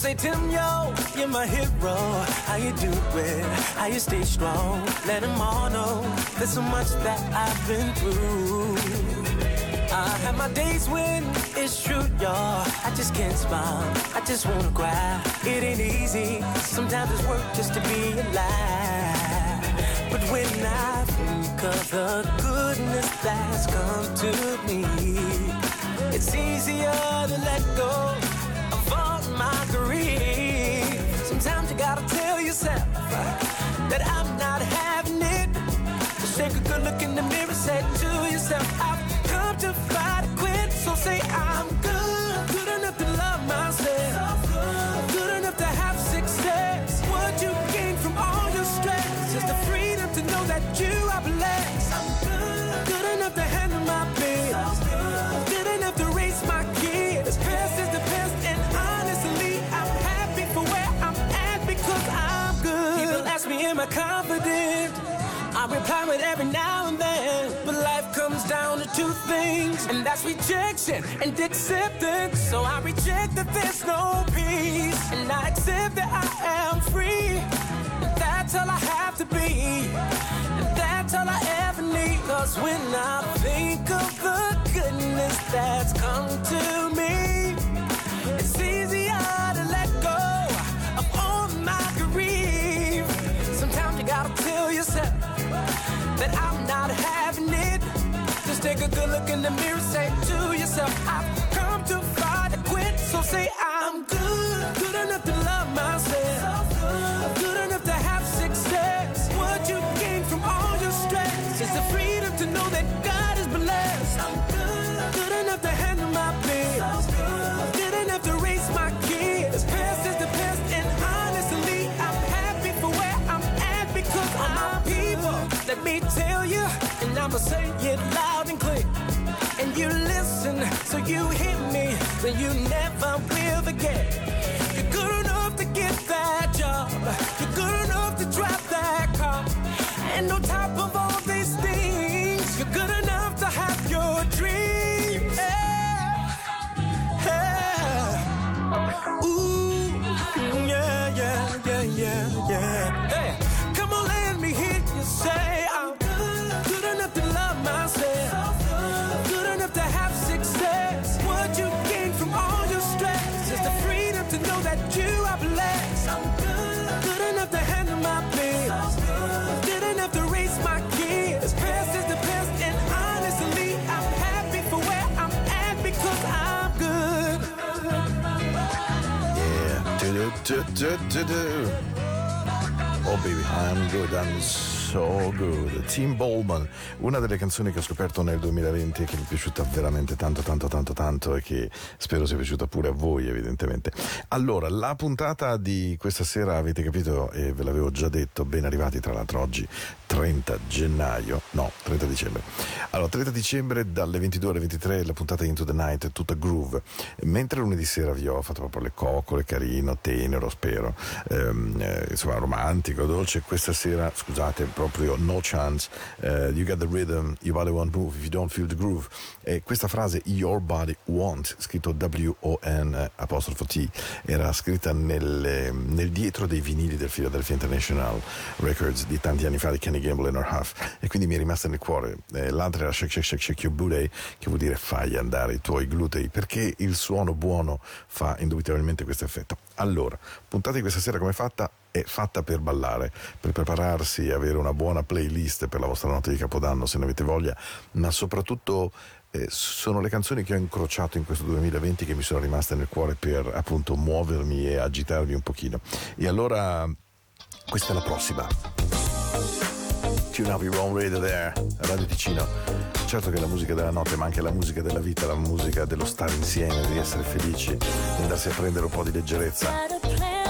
say, Tim, yo, you're my hero. How you do it? How you stay strong? Let them all know there's so much that I've been through. I have my days when it's true, y'all. I just can't smile. I just wanna cry. It ain't easy. Sometimes it's work just to be alive. But when I think of the goodness that's come to me, it's easier to let go that I'm not having it. Take a good look in the mirror, say to yourself, I've come to fight quit. So say I'm good, good enough to love myself, good enough to have success. What you gain from all your stress is the freedom to know that you are blessed. Am I confident? I reply with every now and then, but life comes down to two things, and that's rejection and acceptance. So I reject that there's no peace, and I accept that I am free. And That's all I have to be, and that's all I ever need. Cause when I think of the goodness that's come to me, that I'm not having it. Just take a good look in the mirror, say to yourself, I've come too far to quit. So say I'm good, good enough to love myself, good enough I'ma say it loud and clear. And you listen, so you hear me, so you never will forget. You're good enough to get that job. You're good enough to drive that car. And on top of all these things, you're good enough to have your dreams. Yeah. Yeah. Ooh, Oh baby, I'm good, I'm so good. Tim Bowman, una delle canzoni che ho scoperto nel 2020 e che mi è piaciuta veramente tanto, tanto, tanto, tanto e che spero sia piaciuta pure a voi, evidentemente. Allora, la puntata di questa sera avete capito e ve l'avevo già detto, ben arrivati tra l'altro oggi 30 gennaio, no, 30 dicembre. Allora, 30 dicembre dalle 22 alle 23 la puntata Into the Night è tutta groove, mentre lunedì sera vi ho fatto proprio le coccole, carino, tenero, spero, ehm, eh, insomma romantico, dolce, questa sera, scusate, proprio no chance, eh, you got the rhythm, your body won't move if you don't feel the groove. E questa frase, your body won't, scritto W-O-N apostrofo T, era scritta nel, nel dietro dei vinili del Philadelphia International Records di tanti anni fa di Kenny Gamble e Norhuff e quindi mi è rimasta nel cuore. Eh, l'altra era Shake Shake Shake Shake Your Booty che vuol dire fai andare i tuoi glutei perché il suono buono fa indubitabilmente questo effetto. Allora, puntata di questa sera come è fatta? È fatta per ballare, per prepararsi avere una buona playlist per la vostra notte di Capodanno se ne avete voglia, ma soprattutto eh, sono le canzoni che ho incrociato in questo 2020 che mi sono rimaste nel cuore per appunto muovermi e agitarvi un pochino. E allora questa è la prossima. Tune up your own radio there, Radio Ticino. Certo che la musica della notte, ma anche la musica della vita, la musica dello stare insieme, di essere felici, di andarsi a prendere un po' di leggerezza.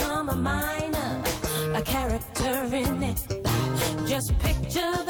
drama minor, a character in it. Just picture.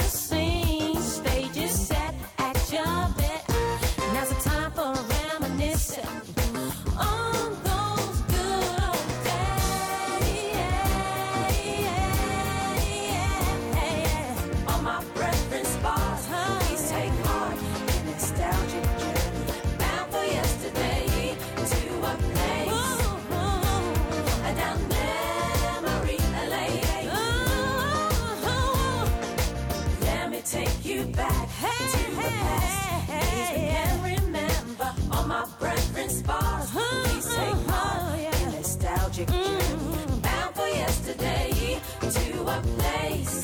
bound for yesterday to a place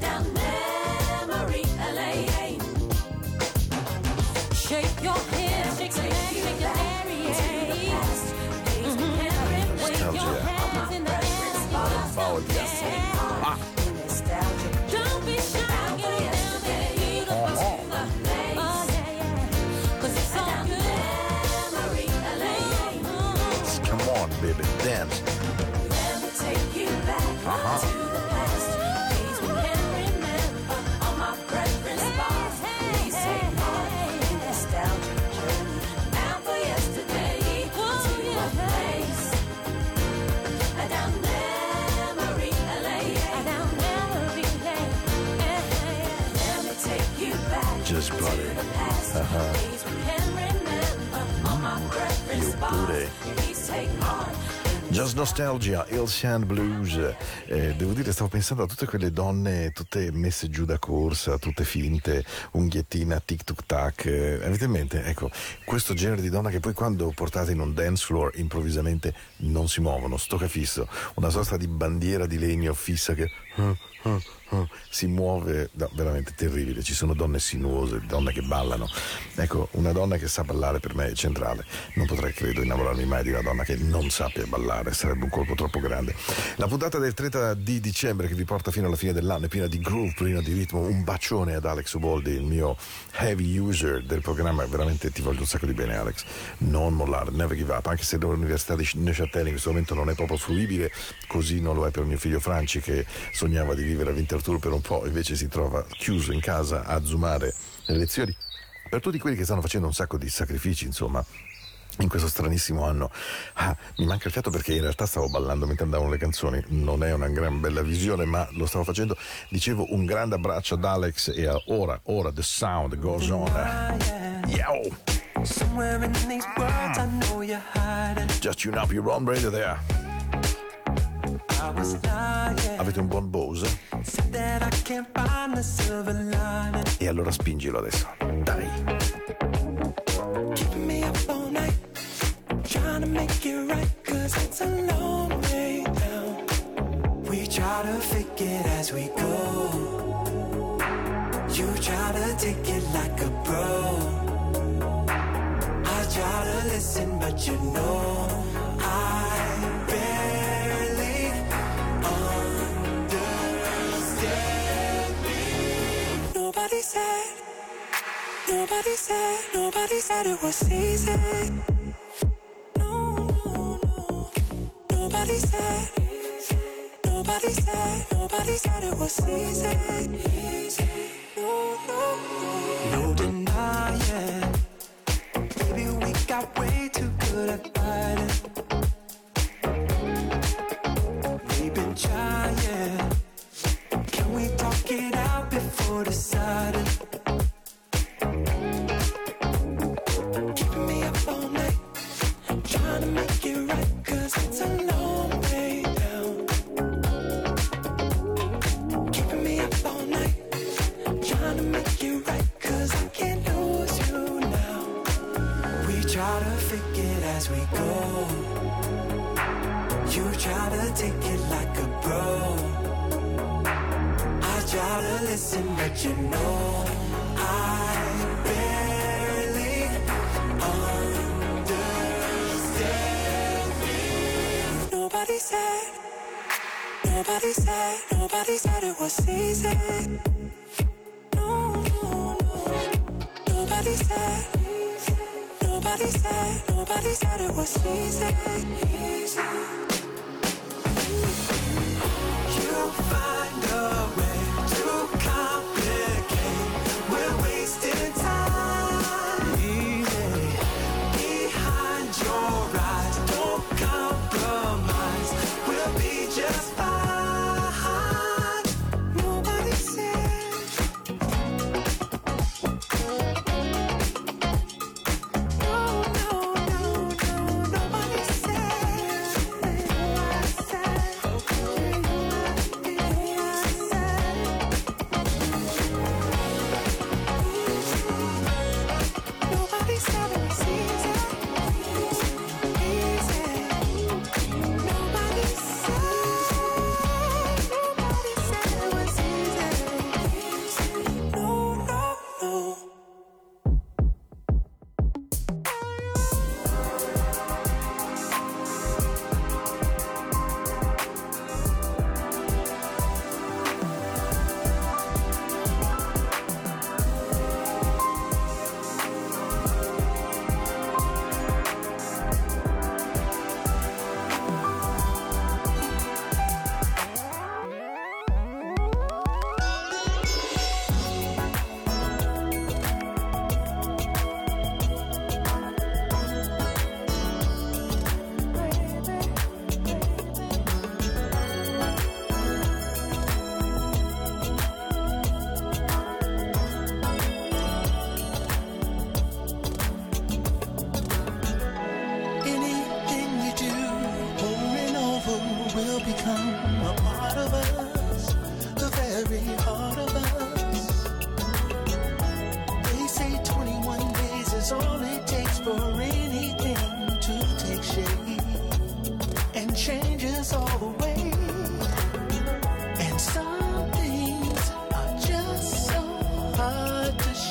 down memory lane. Shake your head, shake your leg, shake your area. Mm-hmm. Your hands in the air, follow 啊哈。Nostalgia, Il Blues. eh, devo dire stavo pensando a tutte quelle donne tutte messe giù da corsa tutte finte unghiettina tic tuk tac eh, avete in mente? Ecco questo genere di donna che poi quando portate in un dance floor improvvisamente non si muovono stocca fisso una sorta di bandiera di legno fissa che eh, eh, eh, si muove no, veramente terribile ci sono donne sinuose donne che ballano. Ecco una donna che sa ballare per me è centrale non potrei credo innamorarmi mai di una donna che non sappia ballare sarebbe un colpo troppo grande. La puntata del 30 di dicembre che vi porta fino alla fine dell'anno è piena di groove, piena di ritmo. Un bacione ad Alex Uboldi, il mio heavy user del programma. Veramente ti voglio un sacco di bene, Alex. Non mollare, never give up. Anche se l'Università di Neuchâtel in questo momento non è proprio fruibile, così non lo è per mio figlio Franci che sognava di vivere a Winterthur per un po', invece si trova chiuso in casa a zoomare le lezioni. Per tutti quelli che stanno facendo un sacco di sacrifici, insomma, in questo stranissimo anno. Ah, mi manca il fiato perché in realtà stavo ballando mentre andavano le canzoni, non è una gran bella visione, ma lo stavo facendo. Dicevo un grande abbraccio ad Alex e a ora, ora the sound goes on. Yo! Just tune up your own radio there. Avete un buon Bose? E allora spingilo adesso. Dai. Keeping me all night. Trying make it right. Cause it's a long way down. We try to fake it as we go. You try to take it like a pro. I try to listen, but you know I barely understand me. Nobody said, nobody said, nobody said it was easy. Nobody said, nobody said, nobody said it was easy. No, no, no. No denying. Baby, we got way too good at fighting. We've been trying. Can we talk it out before deciding? Take it like a pro. I try to listen, but you know I barely understand. Nobody said, nobody said, nobody said it was easy. No, no, no. Nobody said, nobody said, nobody said it was easy. Easy. Find a way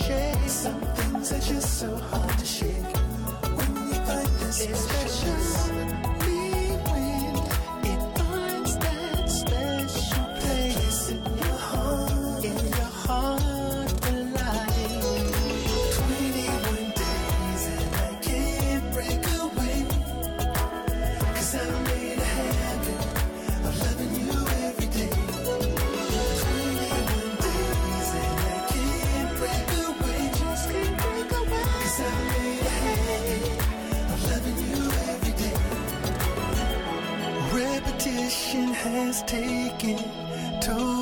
shake. Some things are just so hard to shake. When you find this it's special. is taking too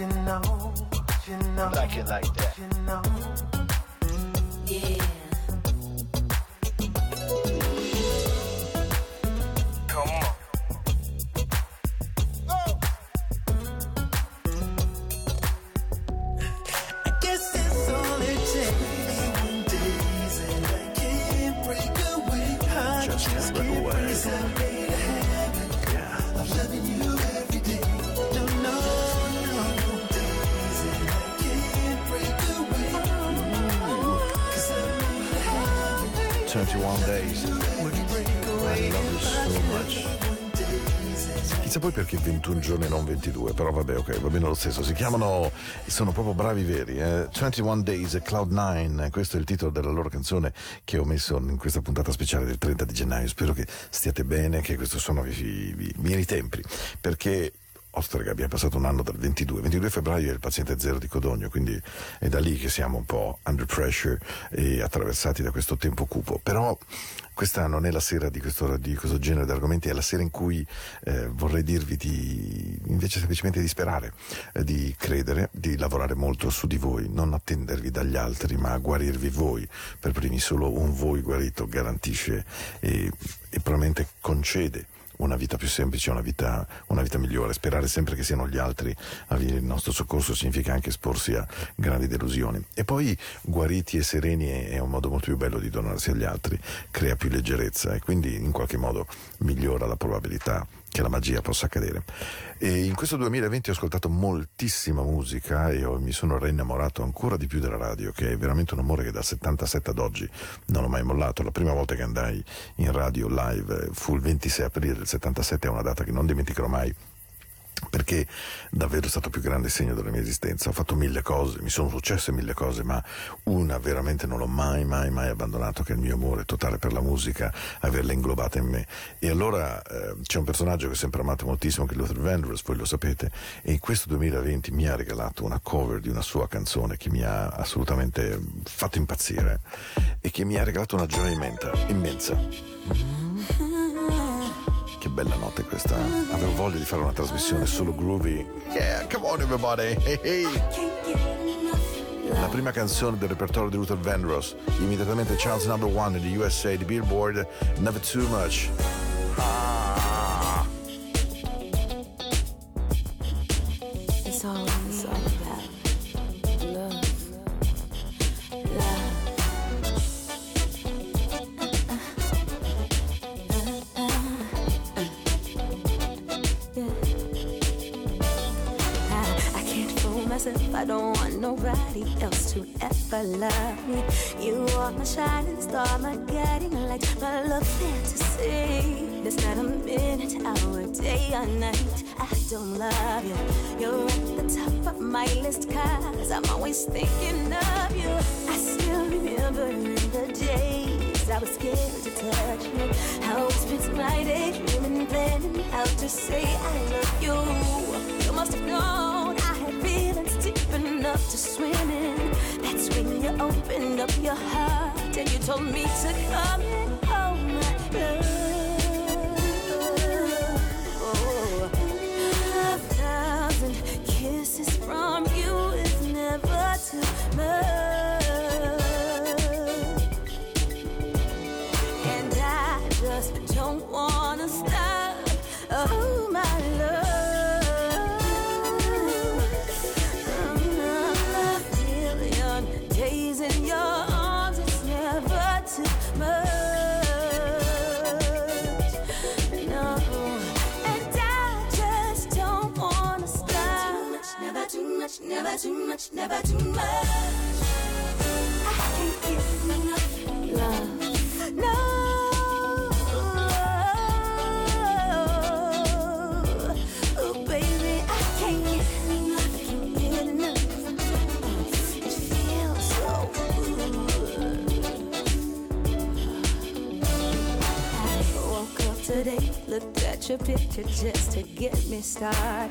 you know, you know. Like it like that. You know. Yeah. Stesso. Si chiamano, sono proprio bravi veri, eh? 21 Days e Cloud9, questo è il titolo della loro canzone che ho messo in questa puntata speciale del 30 di gennaio. Spero che stiate bene, che questo sono i, i, i miei tempi, perché Ostrega abbiamo passato un anno dal 22, 22 febbraio è il paziente zero di Codogno, quindi è da lì che siamo un po' under pressure e attraversati da questo tempo cupo. Però questa non è la sera di questo, di questo genere di argomenti, è la sera in cui eh, vorrei dirvi di invece semplicemente di sperare, eh, di credere, di lavorare molto su di voi, non attendervi dagli altri, ma guarirvi voi per primi. Solo un voi guarito garantisce e, e probabilmente concede una vita più semplice, una vita, una vita migliore. Sperare sempre che siano gli altri a venire in nostro soccorso significa anche esporsi a grandi delusioni. E poi guariti e sereni è, un modo molto più bello di donarsi agli altri, crea più leggerezza e quindi in qualche modo migliora la probabilità che la magia possa accadere. E in questo 2020 ho ascoltato moltissima musica e mi sono reinnamorato ancora di più della radio, che è veramente un amore che dal 77 ad oggi non ho mai mollato. La prima volta che andai in radio live eh, fu il 26 aprile del 77, è una data che non dimenticherò mai perché davvero è stato il più grande segno della mia esistenza. Ho fatto mille cose, mi sono successe mille cose, ma una veramente non l'ho mai, mai, mai abbandonato, che è il mio amore totale per la musica, averla inglobata in me. E allora eh, c'è un personaggio che ho sempre amato moltissimo, che è Luther Vandross, voi lo sapete, e in questo 2020 mi ha regalato una cover di una sua canzone che mi ha assolutamente fatto impazzire e che mi ha regalato una gioia immensa. immensa. Che bella notte questa. Avevo voglia di fare una trasmissione solo groovy. Yeah, come on everybody. Hey, hey. La prima canzone del repertorio di Luther Vandross, immediatamente Charles Number One the USA di Billboard, Never Too Much. Ah. It's all I don't want nobody else to ever love me. You are my shining star, my guiding light, my love fantasy. There's not a minute, hour, day or night. I don't love you. You're at the top of my list, cause I'm always thinking of you. I still remember the days I was scared to touch you. I was spent my day dreaming, planning how to say I love you. You must have known I feelings deep enough to swim in. That's when you opened up your heart and you told me to come in. Oh, my love. Oh, a thousand kisses from you is never too much. Never too much. I can't get enough your picture just to get me started.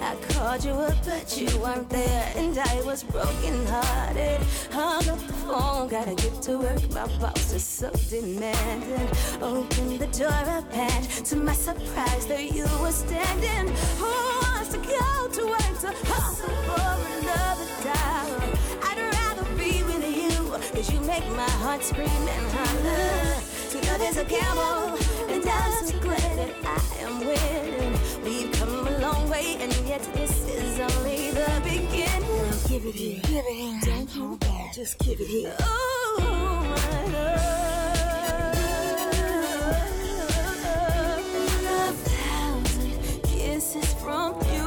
I called you up, but you weren't there, and I was broken hearted. Hung up the phone, gotta get to work. My boss is so demanding. Open the door up, and to my surprise, there you were standing. Who wants to go to work to hustle for another dollar? I'd rather be with you, cause you make my heart scream and holler. To know there's a gamble. I'm glad that I am winning. We've come a long way, and yet this is only the beginning. Give it here, give it here. Just give it here. Oh my love, a thousand kisses from you.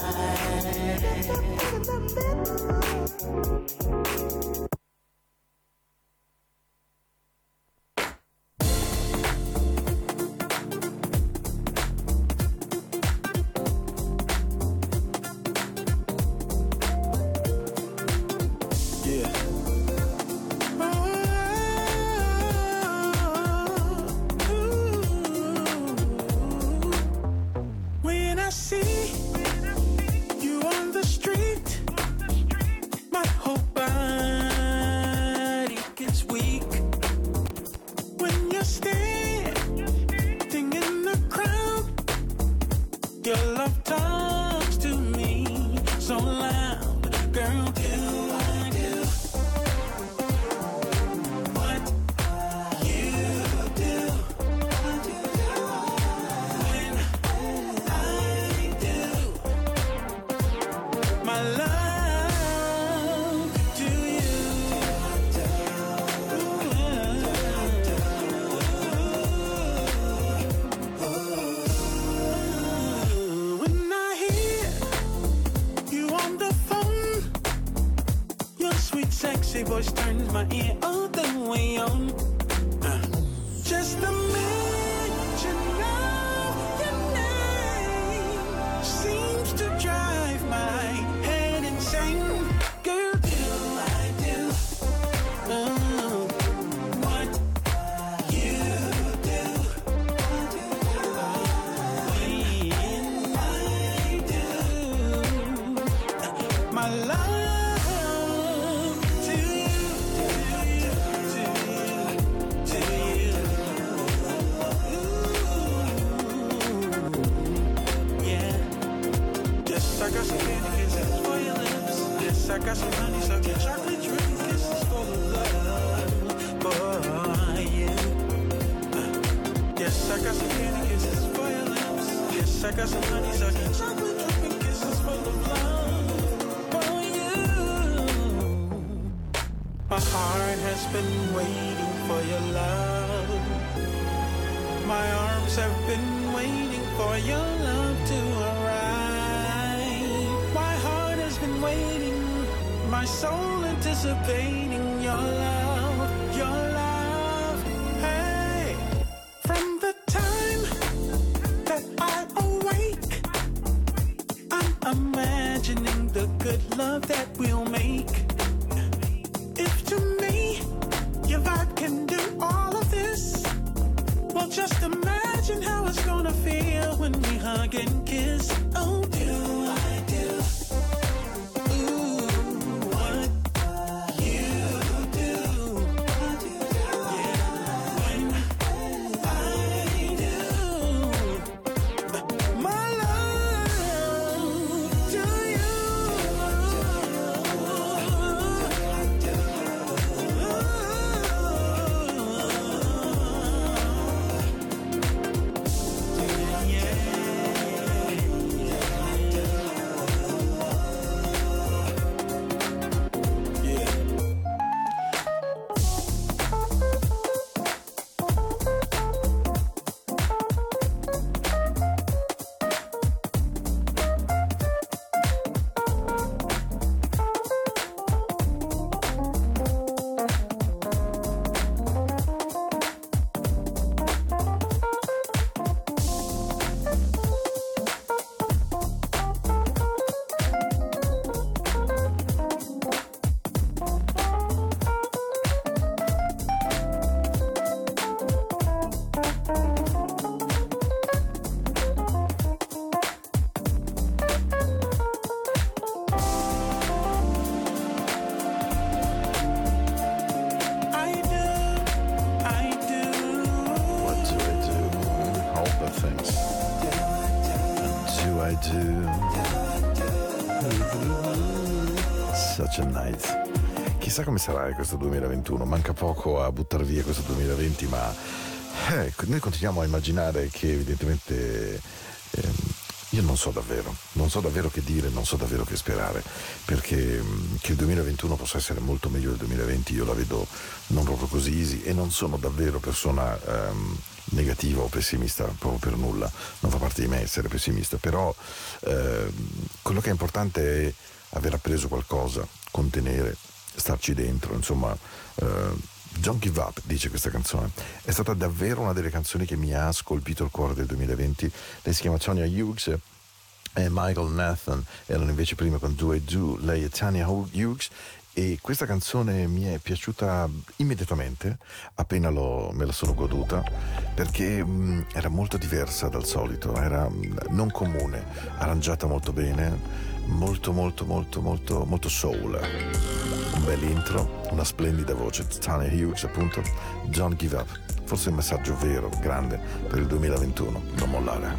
night. I got some candy kisses for your lips. Yes, I got some honey sucking chocolate drink kisses for the love for you. Yes, I got some candy kisses for your lips. Yes, I got some honey sucking chocolate dripping kisses for the love for you. My heart has been waiting for your love. My arms have been waiting for your love to. Waiting, my soul anticipating your love, Chissà come sarà questo 2021. Manca poco a buttare via questo 2020, ma eh, noi continuiamo a immaginare che evidentemente ehm, io non so davvero, non so davvero che dire, non so davvero che sperare, perché mm, che il 2021 possa essere molto meglio del 2020 io la vedo non proprio così easy e non sono davvero persona ehm, negativa o pessimista proprio per nulla, non fa parte di me essere pessimista, però ehm, quello che è importante è aver appreso qualcosa, contenere, starci dentro, insomma... eh, Don't Give Up, dice questa canzone. È stata davvero una delle canzoni che mi ha scolpito il cuore del 2020. Lei si chiama Tonya Hughes e Michael Nathan erano invece prima con Do I Do, lei è Tanya Hughes e questa canzone mi è piaciuta immediatamente appena l'ho- me la sono goduta perché mh, era molto diversa dal solito, era mh, non comune, arrangiata molto bene, molto molto molto molto molto soul. Un bel intro, una splendida voce, Tanya Hughes appunto, Don't Give Up. Forse un messaggio vero, grande per il 2021, non mollare.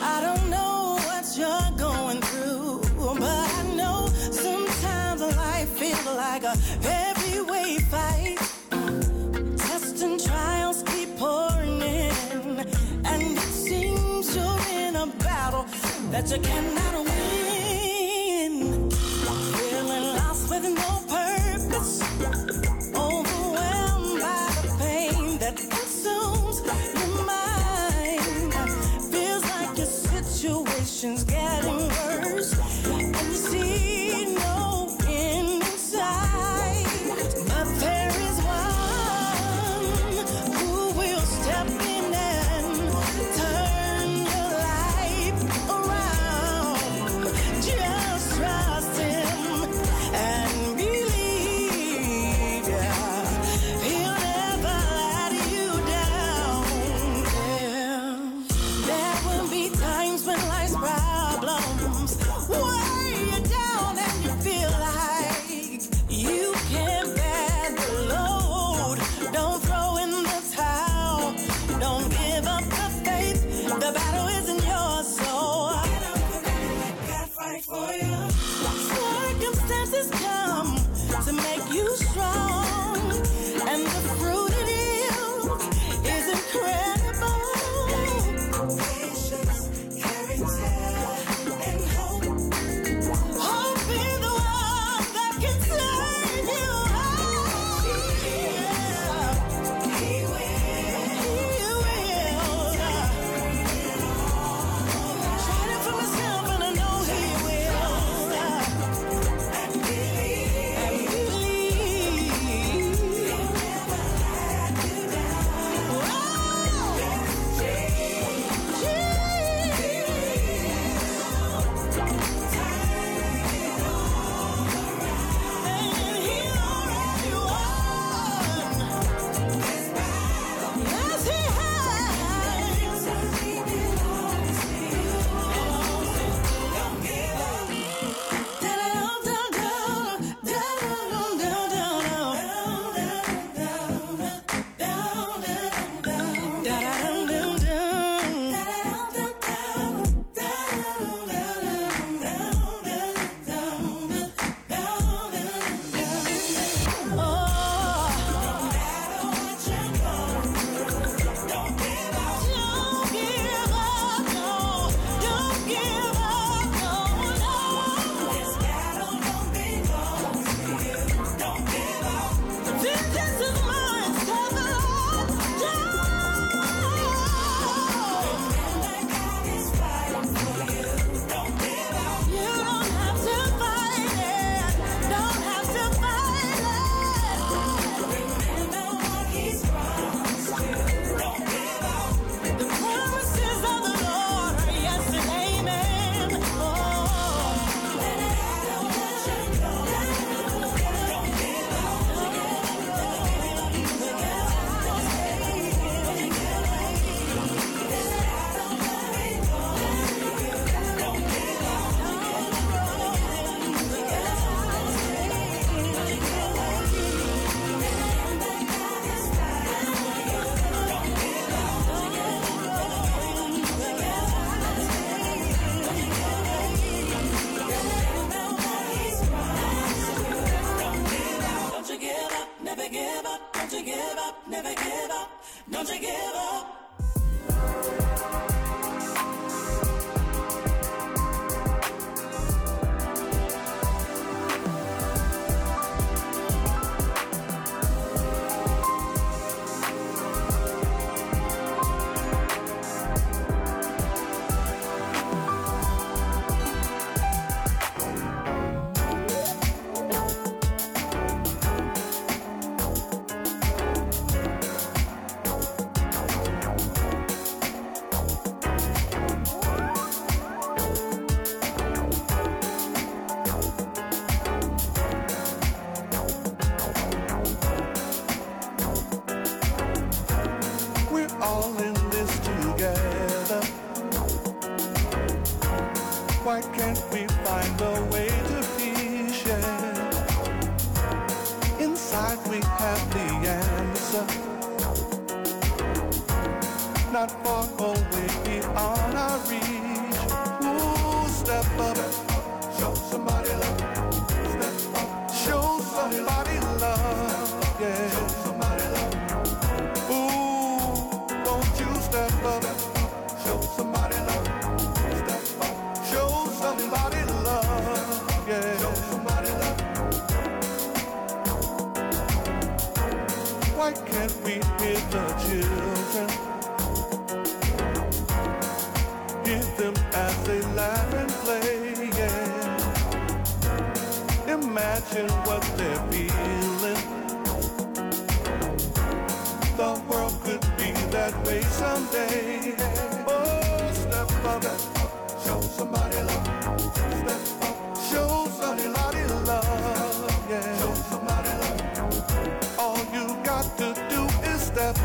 I don't know what you're going through, but I know sometimes life feels like a that you cannot win. Don't you give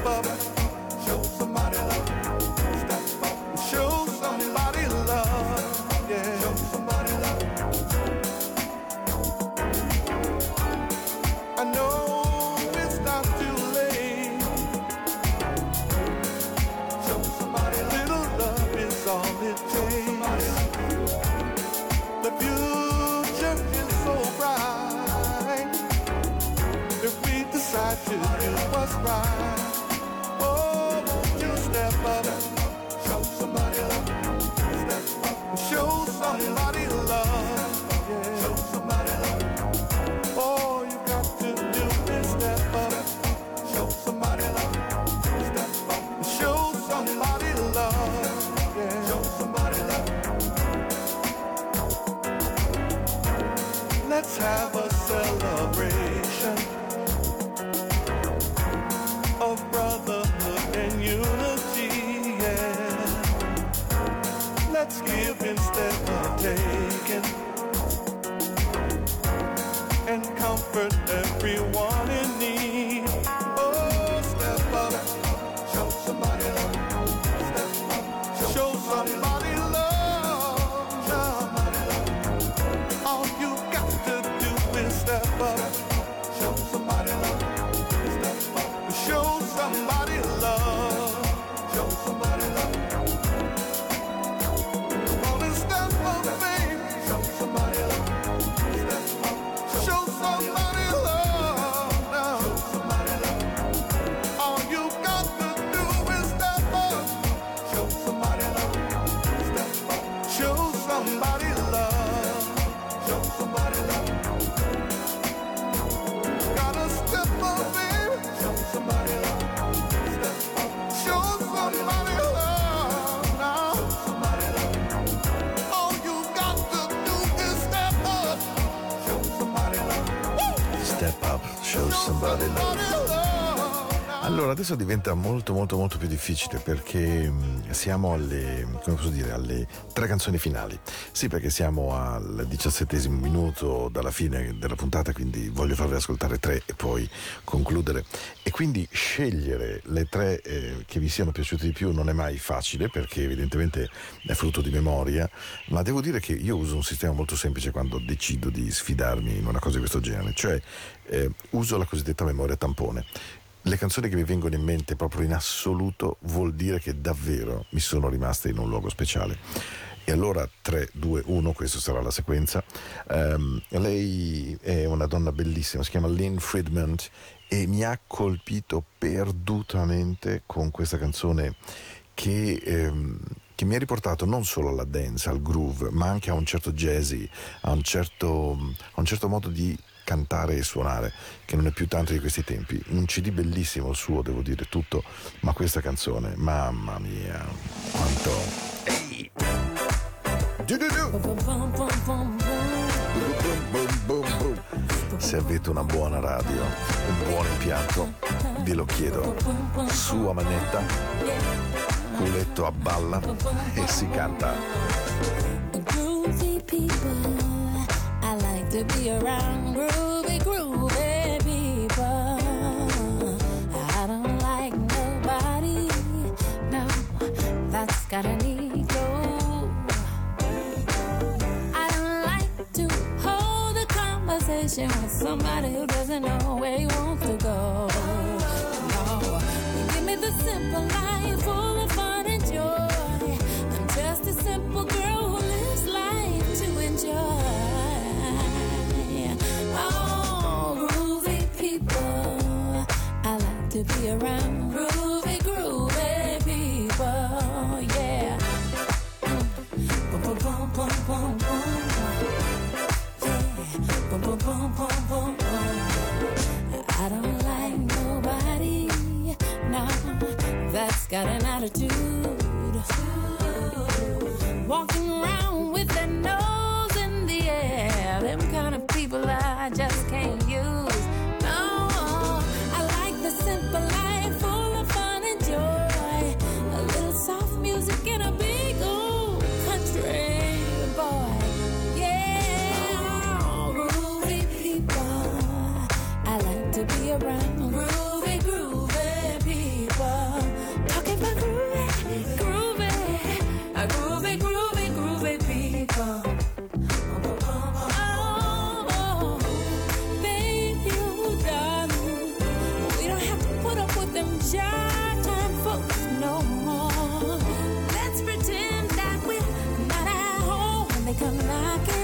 up, up. Somebody love. Show somebody love. Gotta step up, baby. Show somebody love. Step up. Show somebody love now. Show somebody love. All you got to do is step up. Show somebody love. Step up, show somebody love. Somebody love. Allora, adesso diventa molto molto molto più difficile perché mh, siamo alle, come posso dire, alle tre canzoni finali. Sì, perché siamo al diciassettesimo minuto dalla fine della puntata, quindi voglio farvi ascoltare tre e poi concludere. E quindi scegliere le tre eh, che vi siano piaciute di più non è mai facile perché evidentemente è frutto di memoria, ma devo dire che io uso un sistema molto semplice quando decido di sfidarmi in una cosa di questo genere, cioè eh, uso la cosiddetta memoria tampone le canzoni che mi vengono in mente proprio in assoluto vuol dire che davvero mi sono rimaste in un luogo speciale. E allora 3, 2, 1, questa sarà la sequenza. Ehm, lei è una donna bellissima, si chiama Lynn Friedman e mi ha colpito perdutamente con questa canzone che, ehm, che mi ha riportato non solo alla dance, al groove, ma anche a un certo jazzy, a un certo, a un certo modo di cantare e suonare, che non è più tanto di questi tempi. Un CD bellissimo il suo, devo dire tutto, ma questa canzone, mamma mia, quanto... Ehi! Se avete una buona radio, un buon impianto, ve lo chiedo. Sua manetta, culetto a balla e si canta. to be around groovy, groovy people. I don't like nobody, no, that's got an ego. I don't like to hold a conversation with somebody who doesn't know where he wants to go. No, give me the simple life full of be around groovy, groovy people. Yeah. Boom, boom, boom, boom, boom, boom. Yeah. Boom, boom, boom, boom, boom, boom. I don't like nobody, no, that's got an attitude. Walking be around groovy, groovy people. Talking about groovy, groovy, uh, groovy, groovy, groovy people. Baby, darling, we don't have to put up with them jive time folks no more. Let's pretend that we're not at home when they come knocking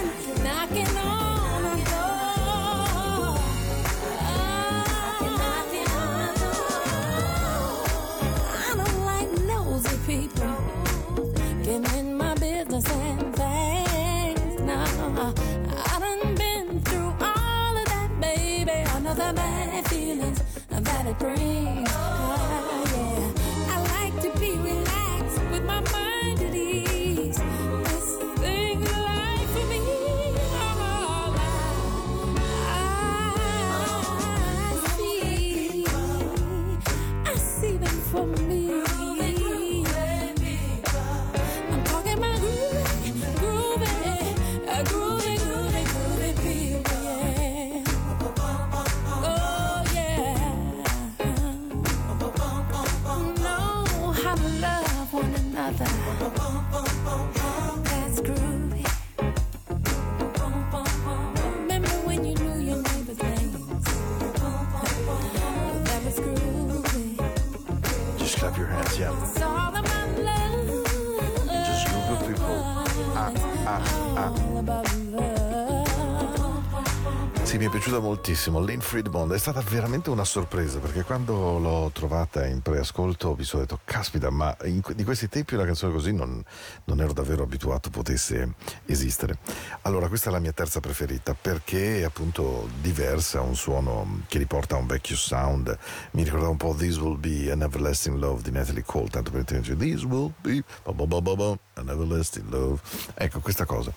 moltissimo. Lynn Friedmond è stata veramente una sorpresa perché quando l'ho trovata in preascolto mi sono detto, caspita, ma in di questi tempi una canzone così non, non ero davvero abituato potesse esistere. Allora, questa è la mia terza preferita perché è appunto diversa, ha un suono che riporta a un vecchio sound. Mi ricordava un po' This Will Be an Everlasting Love di Natalie Cole, tanto per intenderci, This Will Be an Everlasting Love. Ecco, questa cosa.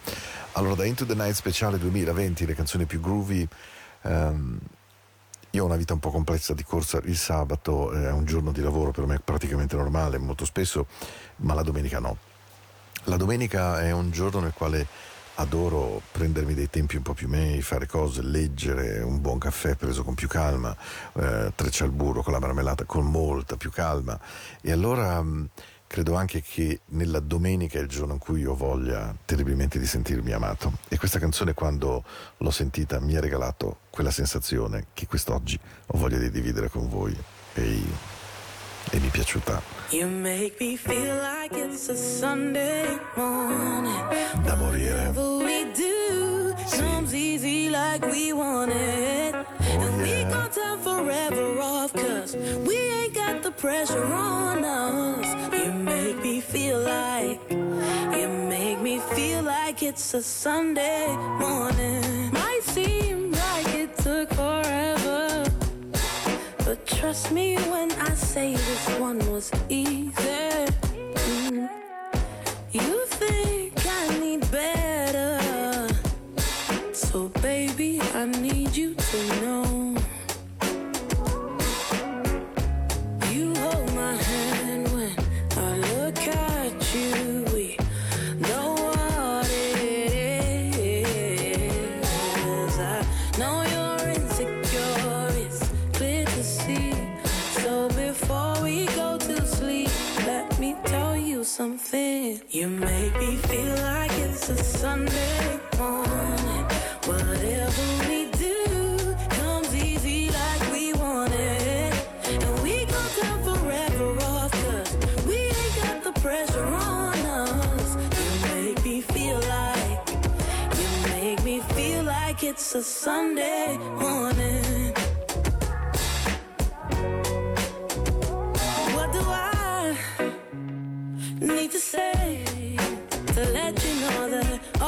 Allora, da Into the Night speciale 2020, le canzoni più groovy. Ehm, io ho una vita un po' complessa di corsa, il sabato è un giorno di lavoro per me praticamente normale, molto spesso, ma la domenica no. La domenica è un giorno nel quale adoro prendermi dei tempi un po' più miei, fare cose, leggere, un buon caffè preso con più calma, eh, treccia al burro con la marmellata con molta più calma. E allora mh, credo anche che nella domenica è il giorno in cui ho voglia terribilmente di sentirmi amato. E questa canzone quando l'ho sentita mi ha regalato quella sensazione che quest'oggi ho voglia di dividere con voi. E, e mi è piaciuta You make me feel like it's a Sunday morning. da morire. And we yeah. Feel like, you make me feel like it's a Sunday morning. Might seem like it took forever. But trust me when I say this one was easy. Mm. You think I need better. So, baby, I need you to know. Sunday morning. Whatever we do comes easy like we it. And we forever we ain't got the pressure on us. You make me feel like, you make me feel like it's a Sunday morning.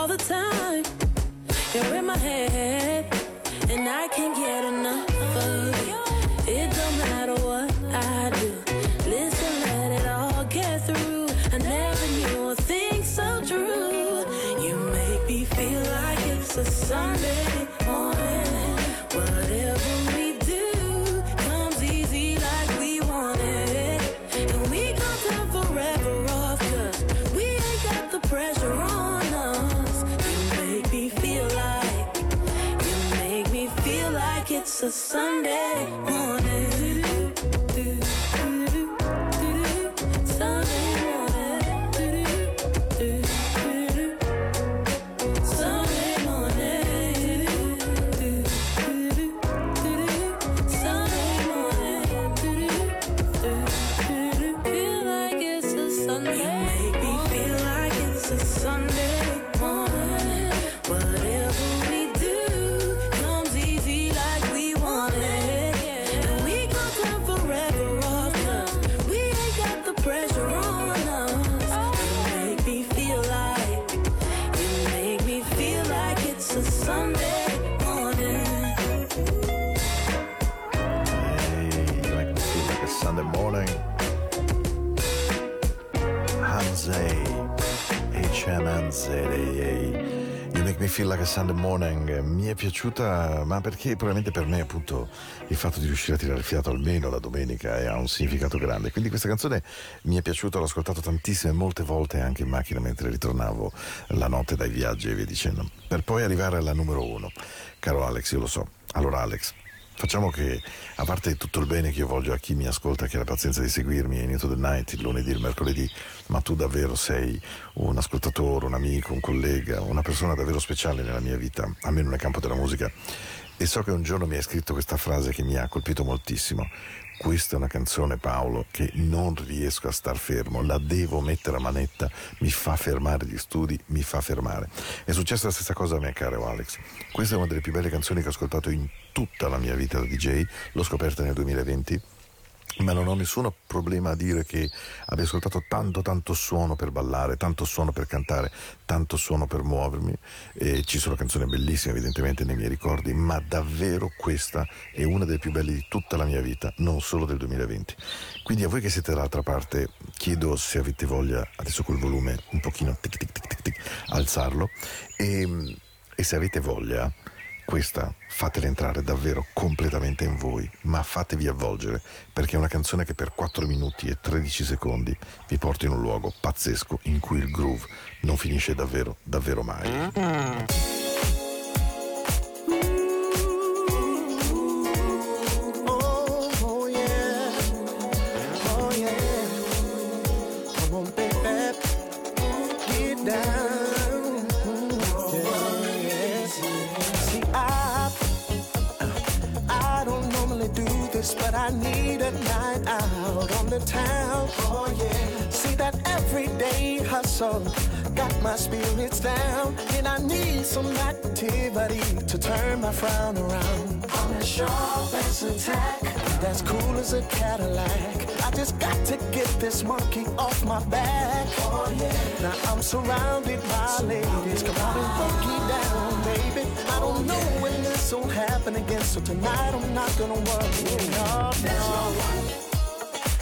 All the time you're in my head and I can't get enough of you. It don't matter what I do. Listen, let it all get through. I never knew a thing so true. You make me feel like it's a Sunday piaciuta, ma perché probabilmente per me appunto il fatto di riuscire a tirare fiato almeno la domenica eh, ha un significato grande. Quindi questa canzone mi è piaciuta, l'ho ascoltata tantissime, molte volte anche in macchina mentre ritornavo la notte dai viaggi e via dicendo. Per poi arrivare alla numero uno. Caro Alex, io lo so. Allora Alex, Facciamo che, a parte tutto il bene che io voglio a chi mi ascolta, che ha la pazienza di seguirmi in Into the Night il lunedì, il mercoledì, ma tu davvero sei un ascoltatore, un amico, un collega, una persona davvero speciale nella mia vita, almeno nel campo della musica. E so che un giorno mi hai scritto questa frase che mi ha colpito moltissimo. Questa è una canzone, Paolo, che non riesco a star fermo, la devo mettere a manetta, mi fa fermare gli studi, mi fa fermare. È successa la stessa cosa a me, caro Alex. Questa è una delle più belle canzoni che ho ascoltato in tutta la mia vita da DJ, l'ho scoperta nel 2020 ma non ho nessun problema a dire che abbia ascoltato tanto tanto suono per ballare, tanto suono per cantare, tanto suono per muovermi e ci sono canzoni bellissime evidentemente nei miei ricordi, ma davvero questa è una delle più belle di tutta la mia vita, non solo del 2020. Quindi a voi che siete dall'altra parte chiedo se avete voglia, adesso col volume un pochino tic tic tic tic tic, alzarlo e, e se avete voglia questa fatela entrare davvero completamente in voi, ma fatevi avvolgere, perché è una canzone che per 4 minuti e 13 secondi vi porta in un luogo pazzesco in cui il groove non finisce davvero, davvero mai. Town. Oh, yeah. See that everyday hustle got my spirits down, and I need some activity to turn my frown around. I'm as sharp as a tack, that's cool as a Cadillac. I just got to get this monkey off my back. Oh yeah. Now I'm surrounded by ladies. Come on and funky down, baby. I don't know when this will happen again, so tonight I'm not gonna worry. No, no.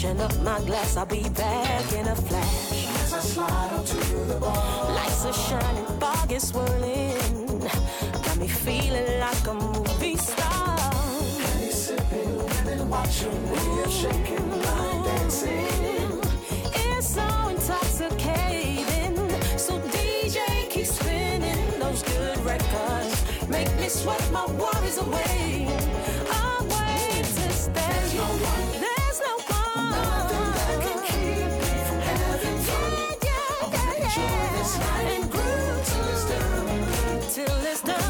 freshen up my glass. I'll be back in a flash. As I slide onto the bar. Lights are shining, fog is swirling. Got me feeling like a movie star. Penny sipping, women watching you're shaking my dancing. It's so intoxicating. So DJ keep spinning those good records. Make me sweat my worries away. Away to stay. There's no one. Till it's done.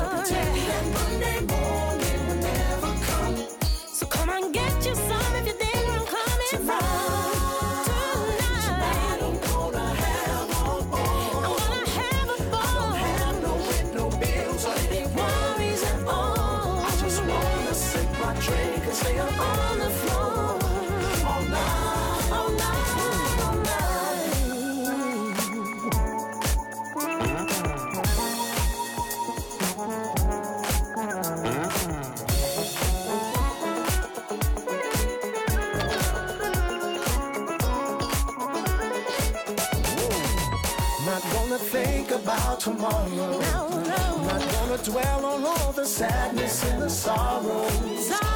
About tomorrow. No, no. Not gonna dwell on all the sadness and the sorrow.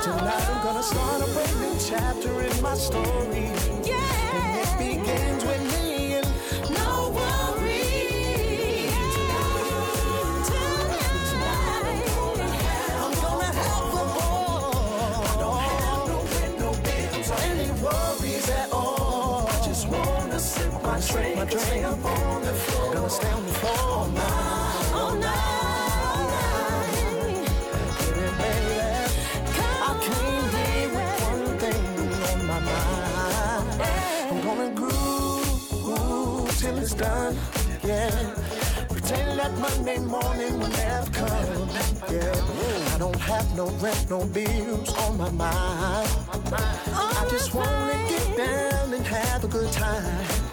Tonight I'm gonna start a brand new chapter in my story. Yeah. Drink, stay up on the floor. Gonna stay on the floor all night, All night. Get it, baby. I came here with one thing on my mind. I'm gonna groove till it's done. Yeah. Pretend that Monday morning will never come. Yeah. I don't have no rent, no bills on my mind. I just wanna get down and have a good time.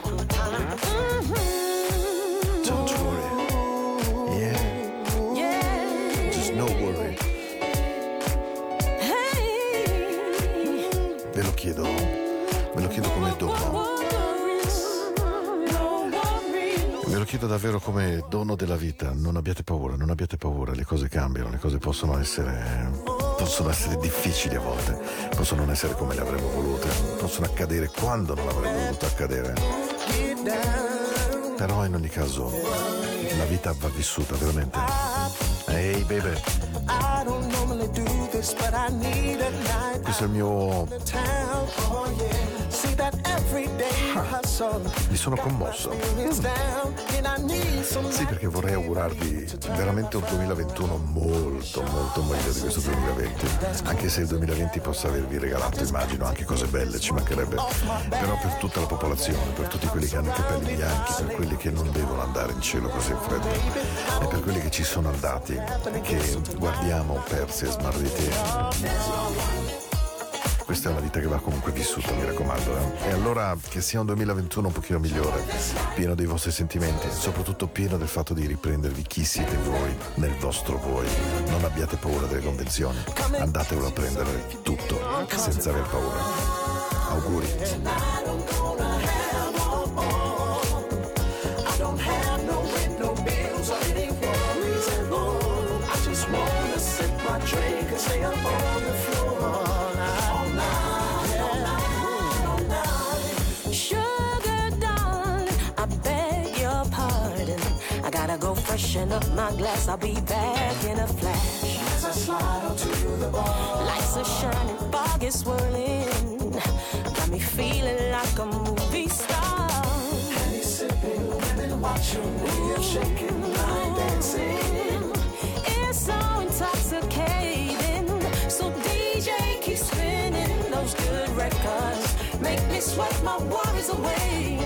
Chiedo, ve lo chiedo. Come dono. Ve lo chiedo davvero come dono della vita. Non abbiate paura, non abbiate paura, le cose cambiano, le cose possono essere. possono essere difficili a volte, possono non essere come le avremmo volute, possono accadere quando non avremmo voluto accadere. Però in ogni caso la vita va vissuta veramente. Ehi baby, a night questo è il mio. Hustle. Mi sono commosso. Some Sì, perché vorrei augurarvi veramente un 2021 molto, molto meglio di questo 2020. Anche se il 2020 possa avervi regalato, immagino, anche cose belle, ci mancherebbe. Però per tutta la popolazione, per tutti quelli che hanno i capelli bianchi, per quelli che non devono andare in cielo così in fretta, e per quelli che ci sono andati, e che guardiamo persi e smarriti. Questa è una vita che va comunque vissuta, mi raccomando. eh. E allora che sia un 2021 un pochino migliore, pieno dei vostri sentimenti, soprattutto pieno del fatto di riprendervi chi siete voi nel vostro voi. Non abbiate paura delle convenzioni, andatevelo a prendere tutto, senza aver paura. Auguri. Freshen up my glass. I'll be back in a flash. As I slide onto the bar, Lights are shining, fog is swirling. Got me feeling like a movie star. Henny sipping, women watching me, I'm shaking my dancing. It's so intoxicating. So DJ keep spinning those good records. Make me sweat my worries away.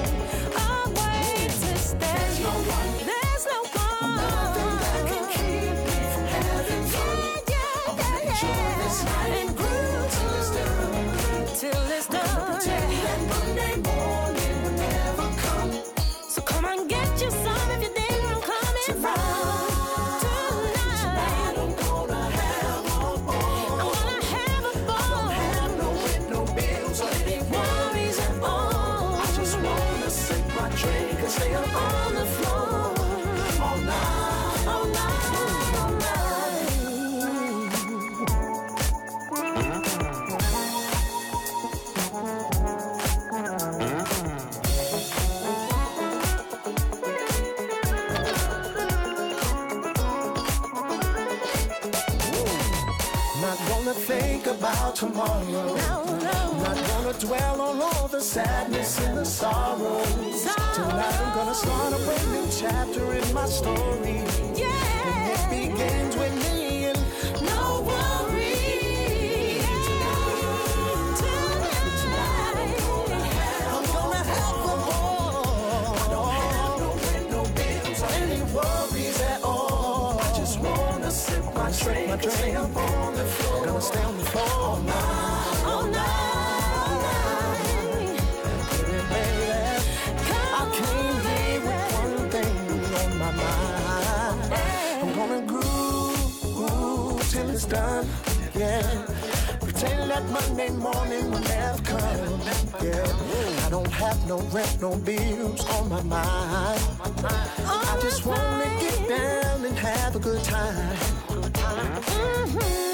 Away to stay. There's no one. There's no one. Till it's gonna think about tomorrow. Not gonna dwell on all the sadness and the sorrows. Tonight I'm gonna start a brand new chapter in my story. And it begins drink, my drink. On the floor. Gonna stay on the floor all night, all night. Baby, baby, I here with one thing on my mind. I'm gonna groove till it's done, yeah. Pretend that Monday morning will never come. Yeah, I don't have no rent, no bills on my mind. I just wanna get down and have a good time. Mm-hmm.